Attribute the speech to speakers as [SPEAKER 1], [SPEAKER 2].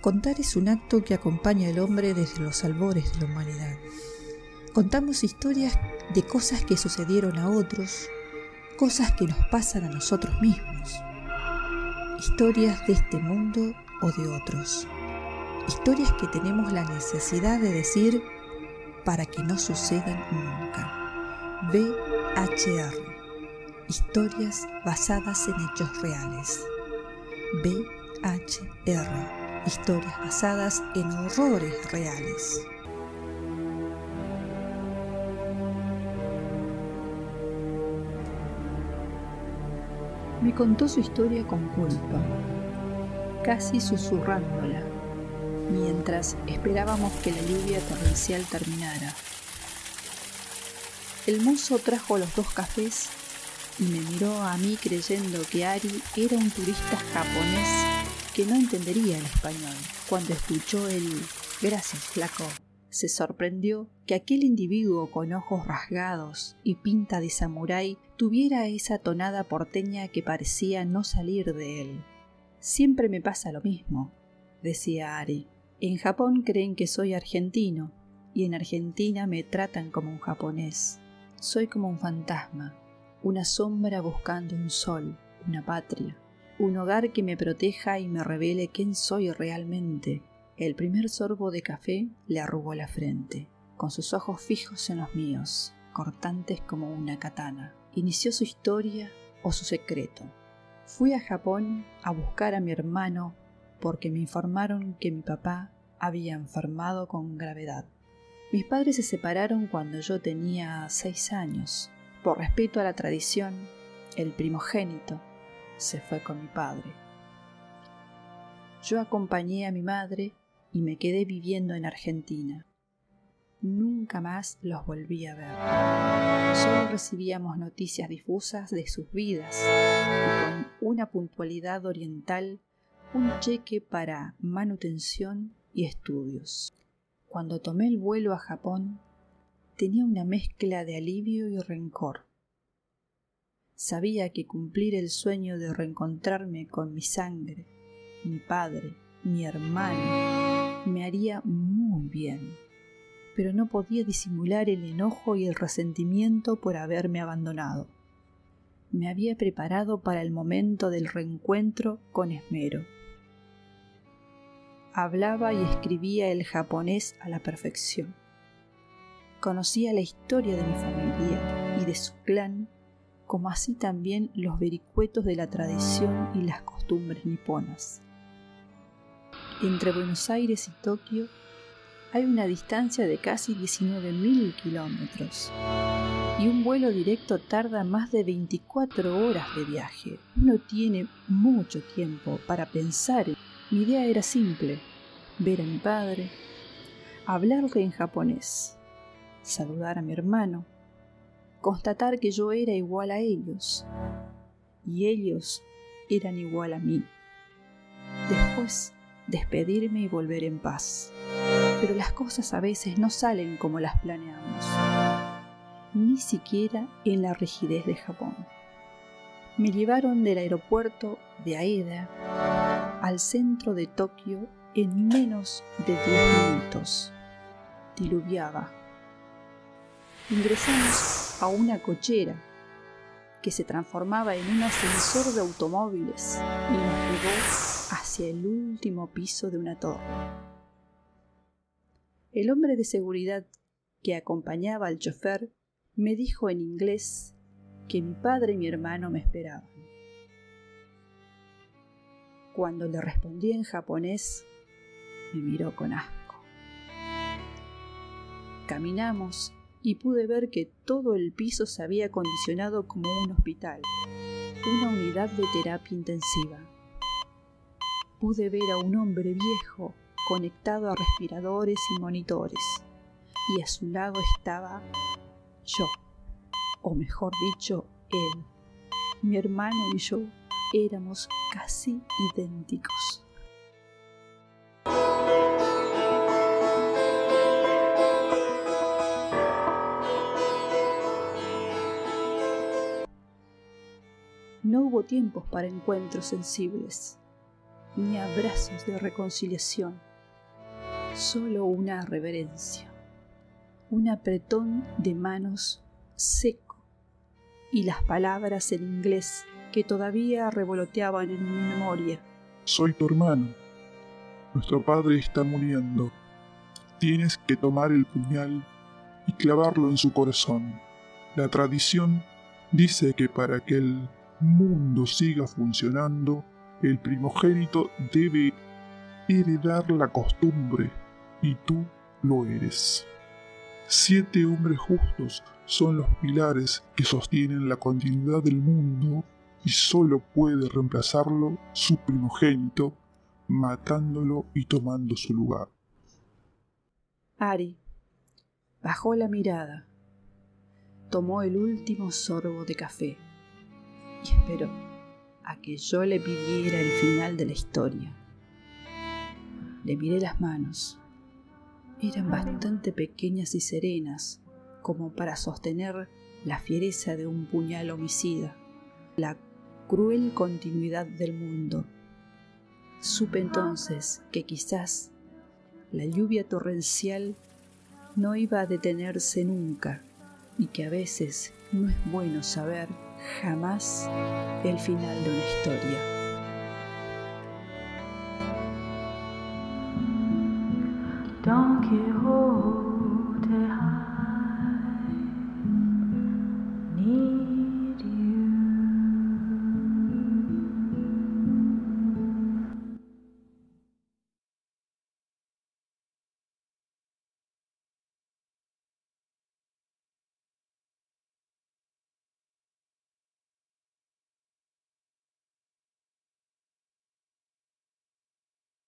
[SPEAKER 1] Contar es un acto que acompaña al hombre desde los albores de la humanidad. Contamos historias de cosas que sucedieron a otros, cosas que nos pasan a nosotros mismos, historias de este mundo o de otros, historias que tenemos la necesidad de decir para que no sucedan nunca. BHR, historias basadas en hechos reales. BHR historias basadas en horrores reales. Me contó su historia con culpa, casi susurrándola, mientras esperábamos que la lluvia torrencial terminara. El mozo trajo los dos cafés y me miró a mí creyendo que Ari era un turista japonés que no entendería el español. Cuando escuchó el Gracias, flaco, se sorprendió que aquel individuo con ojos rasgados y pinta de samurái tuviera esa tonada porteña que parecía no salir de él. Siempre me pasa lo mismo, decía Ari. En Japón creen que soy argentino y en Argentina me tratan como un japonés. Soy como un fantasma, una sombra buscando un sol, una patria un hogar que me proteja y me revele quién soy realmente. El primer sorbo de café le arrugó la frente, con sus ojos fijos en los míos, cortantes como una katana. Inició su historia o su secreto. Fui a Japón a buscar a mi hermano porque me informaron que mi papá había enfermado con gravedad. Mis padres se separaron cuando yo tenía seis años. Por respeto a la tradición, el primogénito se fue con mi padre. Yo acompañé a mi madre y me quedé viviendo en Argentina. Nunca más los volví a ver. Solo recibíamos noticias difusas de sus vidas y con una puntualidad oriental un cheque para manutención y estudios. Cuando tomé el vuelo a Japón, tenía una mezcla de alivio y rencor. Sabía que cumplir el sueño de reencontrarme con mi sangre, mi padre, mi hermano, me haría muy bien, pero no podía disimular el enojo y el resentimiento por haberme abandonado. Me había preparado para el momento del reencuentro con esmero. Hablaba y escribía el japonés a la perfección. Conocía la historia de mi familia y de su clan como así también los vericuetos de la tradición y las costumbres niponas. Entre Buenos Aires y Tokio hay una distancia de casi 19.000 kilómetros y un vuelo directo tarda más de 24 horas de viaje. Uno tiene mucho tiempo para pensar. Mi idea era simple, ver a mi padre, hablarle en japonés, saludar a mi hermano, constatar que yo era igual a ellos y ellos eran igual a mí. Después, despedirme y volver en paz. Pero las cosas a veces no salen como las planeamos, ni siquiera en la rigidez de Japón. Me llevaron del aeropuerto de Aeda al centro de Tokio en menos de 10 minutos. Diluviaba. Ingresamos a una cochera que se transformaba en un ascensor de automóviles y nos llevó hacia el último piso de una torre. El hombre de seguridad que acompañaba al chofer me dijo en inglés que mi padre y mi hermano me esperaban. Cuando le respondí en japonés, me miró con asco. Caminamos y pude ver que todo el piso se había acondicionado como un hospital, una unidad de terapia intensiva. Pude ver a un hombre viejo conectado a respiradores y monitores, y a su lado estaba yo, o mejor dicho, él. Mi hermano y yo éramos casi idénticos. Tiempos para encuentros sensibles. ni abrazos de reconciliación, solo una reverencia, un apretón de manos seco y las palabras en inglés que todavía revoloteaban en mi memoria.
[SPEAKER 2] Soy tu hermano. Nuestro padre está muriendo. Tienes que tomar el puñal y clavarlo en su corazón. La tradición dice que para que mundo siga funcionando, el primogénito debe heredar la costumbre y tú lo eres. Siete hombres justos son los pilares que sostienen la continuidad del mundo y solo puede reemplazarlo su primogénito, matándolo y tomando su lugar.
[SPEAKER 1] Ari bajó la mirada, tomó el último sorbo de café y esperó a que yo le pidiera el final de la historia. Le miré las manos. Eran bastante pequeñas y serenas como para sostener la fiereza de un puñal homicida, la cruel continuidad del mundo. Supe entonces que quizás la lluvia torrencial no iba a detenerse nunca y que a veces no es bueno saber jamás el final de una historia. Don